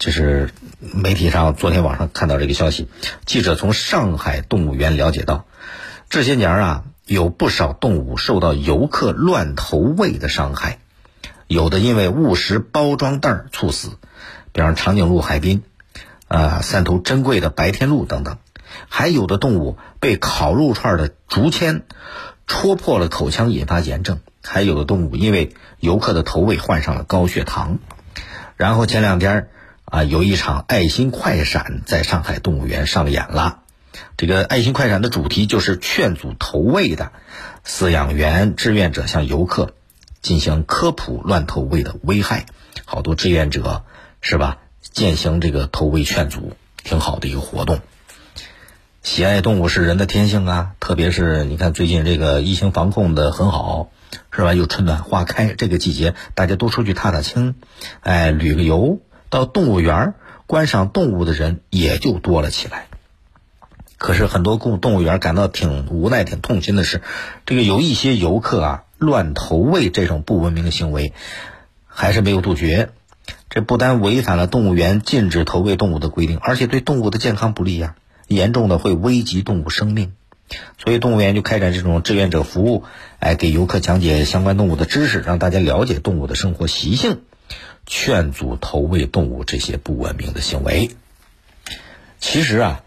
这是媒体上昨天网上看到这个消息。记者从上海动物园了解到，这些年啊，有不少动物受到游客乱投喂的伤害，有的因为误食包装袋猝死，比方长颈鹿、海滨，啊，三头珍贵的白天鹿等等；还有的动物被烤肉串的竹签戳破了口腔，引发炎症；还有的动物因为游客的投喂患上了高血糖。然后前两天。啊，有一场爱心快闪在上海动物园上演了。这个爱心快闪的主题就是劝阻投喂的，饲养员、志愿者向游客进行科普乱投喂的危害。好多志愿者是吧，践行这个投喂劝阻，挺好的一个活动。喜爱动物是人的天性啊，特别是你看最近这个疫情防控的很好，是吧？又春暖花开，这个季节大家多出去踏踏青，哎，旅个游。到动物园观赏动物的人也就多了起来。可是很多动动物园感到挺无奈、挺痛心的是，这个有一些游客啊乱投喂这种不文明的行为，还是没有杜绝。这不但违反了动物园禁止投喂动物的规定，而且对动物的健康不利呀，严重的会危及动物生命。所以动物园就开展这种志愿者服务，哎，给游客讲解相关动物的知识，让大家了解动物的生活习性。劝阻投喂动物这些不文明的行为。其实啊，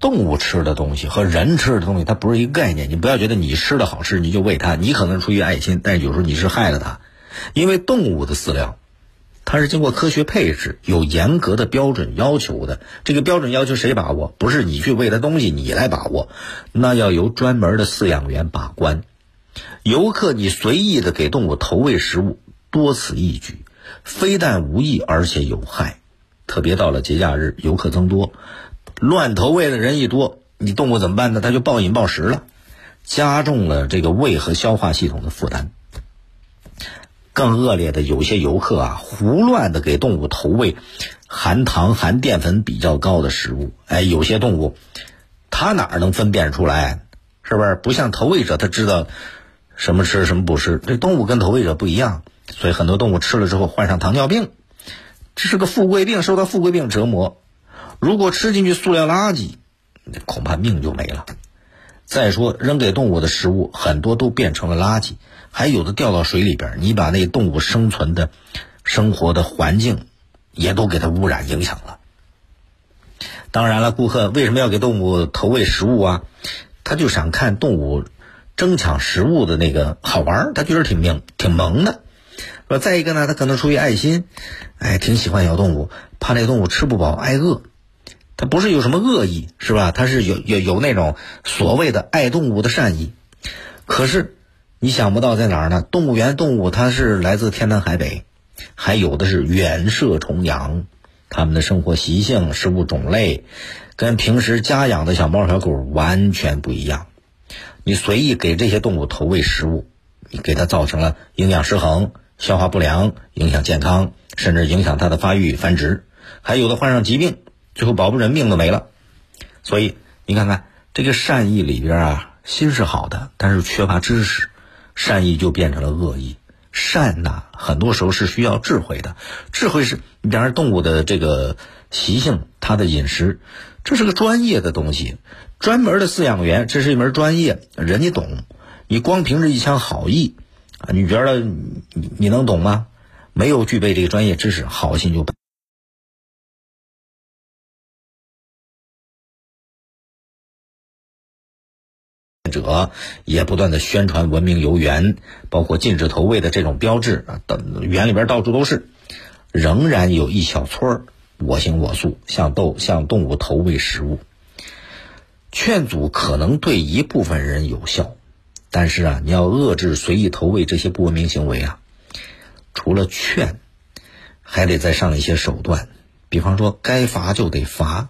动物吃的东西和人吃的东西它不是一个概念。你不要觉得你吃的好吃你就喂它，你可能出于爱心，但有时候你是害了它。因为动物的饲料，它是经过科学配置，有严格的标准要求的。这个标准要求谁把握？不是你去喂它东西你来把握，那要由专门的饲养员把关。游客你随意的给动物投喂食物，多此一举。非但无益，而且有害。特别到了节假日，游客增多，乱投喂的人一多，你动物怎么办呢？它就暴饮暴食了，加重了这个胃和消化系统的负担。更恶劣的，有些游客啊，胡乱的给动物投喂含糖、含淀粉比较高的食物。哎，有些动物，它哪儿能分辨出来？是不是？不像投喂者，他知道什么吃什么不吃。这动物跟投喂者不一样。所以很多动物吃了之后患上糖尿病，这是个富贵病，受到富贵病折磨。如果吃进去塑料垃圾，恐怕命就没了。再说扔给动物的食物很多都变成了垃圾，还有的掉到水里边，你把那动物生存的、生活的环境也都给它污染影响了。当然了，顾客为什么要给动物投喂食物啊？他就想看动物争抢食物的那个好玩，他觉得挺萌，挺萌的。说再一个呢，他可能出于爱心，哎，挺喜欢小动物，怕那动物吃不饱挨饿，他不是有什么恶意，是吧？他是有有有那种所谓的爱动物的善意。可是你想不到在哪儿呢？动物园动物它是来自天南海北，还有的是远涉重洋，它们的生活习性、食物种类，跟平时家养的小猫小狗完全不一样。你随意给这些动物投喂食物，你给它造成了营养失衡。消化不良，影响健康，甚至影响它的发育繁殖，还有的患上疾病，最后保不准命都没了。所以你看看这个善意里边啊，心是好的，但是缺乏知识，善意就变成了恶意。善呐，很多时候是需要智慧的，智慧是，你比方说动物的这个习性，它的饮食，这是个专业的东西，专门的饲养员，这是一门专业，人家懂。你光凭着一腔好意。你觉得你你能懂吗？没有具备这个专业知识，好心就者也不断的宣传文明游园，包括禁止投喂的这种标志啊，等园里边到处都是，仍然有一小撮儿我行我素，向动向动物投喂食物。劝阻可能对一部分人有效。但是啊，你要遏制随意投喂这些不文明行为啊，除了劝，还得再上一些手段。比方说，该罚就得罚。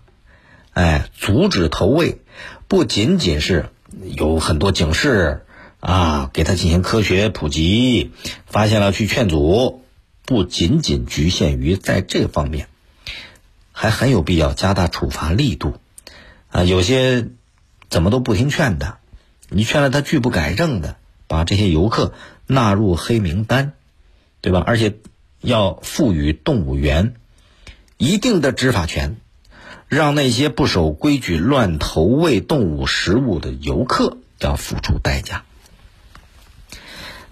哎，阻止投喂，不仅仅是有很多警示啊，给他进行科学普及，发现了去劝阻，不仅仅局限于在这方面，还很有必要加大处罚力度。啊，有些怎么都不听劝的。你劝了他拒不改正的，把这些游客纳入黑名单，对吧？而且要赋予动物园一定的执法权，让那些不守规矩、乱投喂动物食物的游客要付出代价。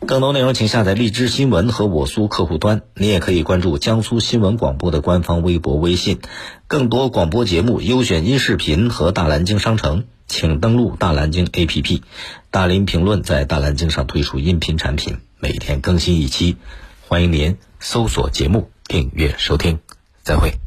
更多内容，请下载荔枝新闻和我苏客户端。你也可以关注江苏新闻广播的官方微博、微信。更多广播节目、优选音视频和大蓝鲸商城，请登录大蓝鲸 APP。大林评论在大蓝鲸上推出音频产品，每天更新一期，欢迎您搜索节目订阅收听。再会。